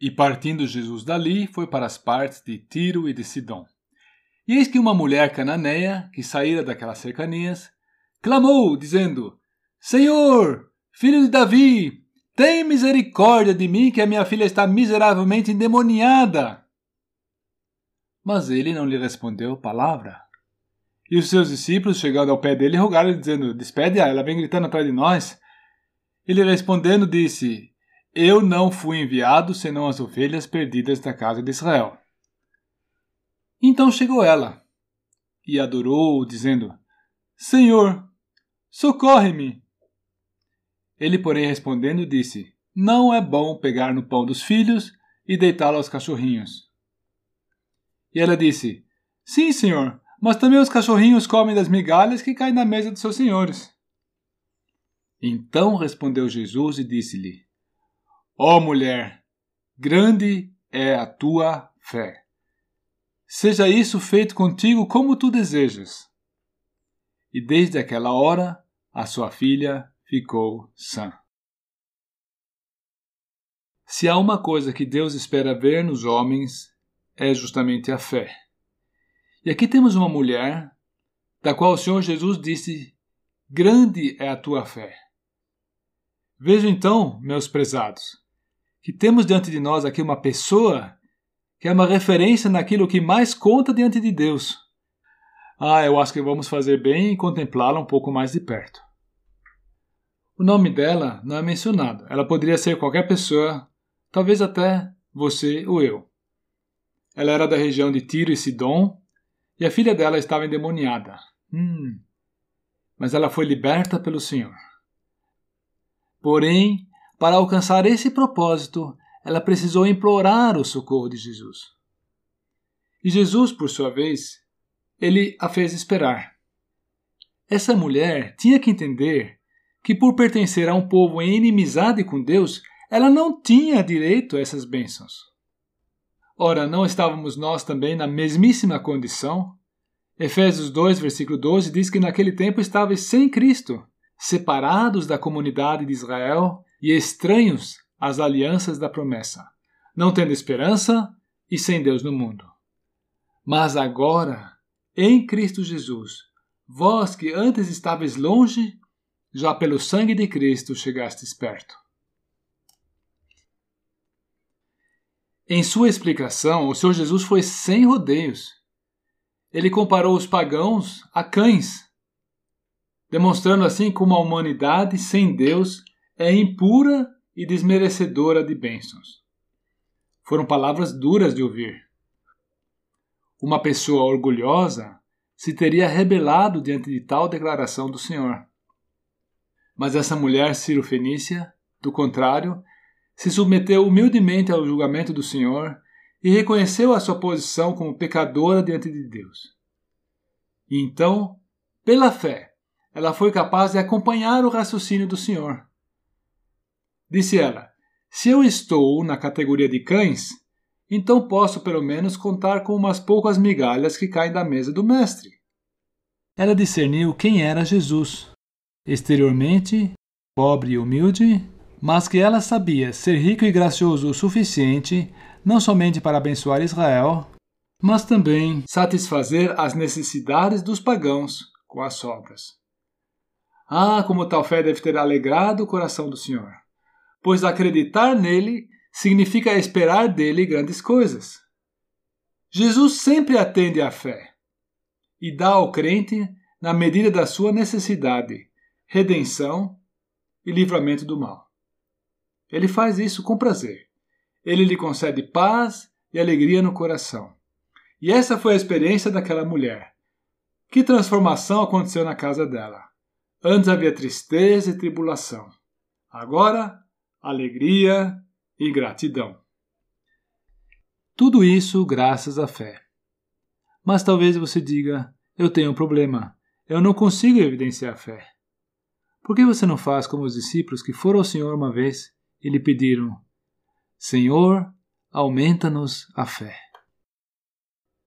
E partindo Jesus dali, foi para as partes de Tiro e de Sidom. E eis que uma mulher cananeia, que saíra daquelas cercanias, clamou, dizendo: Senhor, filho de Davi, tem misericórdia de mim, que a minha filha está miseravelmente endemoniada. Mas ele não lhe respondeu palavra. E os seus discípulos, chegando ao pé dele, rogaram, dizendo: Despede-a, ela vem gritando atrás de nós. Ele respondendo, disse: Eu não fui enviado senão as ovelhas perdidas da casa de Israel. Então chegou ela e adorou, dizendo: Senhor, socorre-me. Ele, porém, respondendo, disse: Não é bom pegar no pão dos filhos e deitá-lo aos cachorrinhos. E ela disse: Sim, senhor, mas também os cachorrinhos comem das migalhas que caem na mesa dos seus senhores. Então respondeu Jesus e disse-lhe: Ó oh, mulher, grande é a tua fé. Seja isso feito contigo como tu desejas. E desde aquela hora a sua filha ficou sã. Se há uma coisa que Deus espera ver nos homens, é justamente a fé. E aqui temos uma mulher da qual o Senhor Jesus disse: Grande é a tua fé. Veja então, meus prezados, que temos diante de nós aqui uma pessoa que é uma referência naquilo que mais conta diante de Deus. Ah, eu acho que vamos fazer bem em contemplá-la um pouco mais de perto. O nome dela não é mencionado. Ela poderia ser qualquer pessoa, talvez até você ou eu. Ela era da região de Tiro e Sidom, e a filha dela estava endemoniada. Hum. Mas ela foi liberta pelo Senhor. Porém, para alcançar esse propósito, ela precisou implorar o socorro de Jesus. E Jesus, por sua vez, ele a fez esperar. Essa mulher tinha que entender que, por pertencer a um povo em inimizade com Deus, ela não tinha direito a essas bênçãos. Ora, não estávamos nós também na mesmíssima condição? Efésios 2, versículo 12 diz que naquele tempo estavais sem Cristo, separados da comunidade de Israel e estranhos as alianças da promessa, não tendo esperança e sem Deus no mundo. Mas agora, em Cristo Jesus, vós que antes estáveis longe, já pelo sangue de Cristo chegastes perto. Em sua explicação, o Senhor Jesus foi sem rodeios. Ele comparou os pagãos a cães, demonstrando assim como a humanidade sem Deus é impura e desmerecedora de bênçãos. Foram palavras duras de ouvir. Uma pessoa orgulhosa se teria rebelado diante de tal declaração do Senhor. Mas essa mulher Ciro-Fenícia, do contrário, se submeteu humildemente ao julgamento do Senhor e reconheceu a sua posição como pecadora diante de Deus. E então, pela fé, ela foi capaz de acompanhar o raciocínio do Senhor. Disse ela: Se eu estou na categoria de cães, então posso pelo menos contar com umas poucas migalhas que caem da mesa do Mestre. Ela discerniu quem era Jesus. Exteriormente, pobre e humilde, mas que ela sabia ser rico e gracioso o suficiente não somente para abençoar Israel, mas também satisfazer as necessidades dos pagãos com as sobras. Ah, como tal fé deve ter alegrado o coração do Senhor! Pois acreditar nele significa esperar dele grandes coisas. Jesus sempre atende à fé e dá ao crente, na medida da sua necessidade, redenção e livramento do mal. Ele faz isso com prazer. Ele lhe concede paz e alegria no coração. E essa foi a experiência daquela mulher. Que transformação aconteceu na casa dela? Antes havia tristeza e tribulação. Agora alegria e gratidão. Tudo isso graças à fé. Mas talvez você diga: eu tenho um problema, eu não consigo evidenciar a fé. Por que você não faz como os discípulos que foram ao Senhor uma vez e lhe pediram: Senhor, aumenta-nos a fé?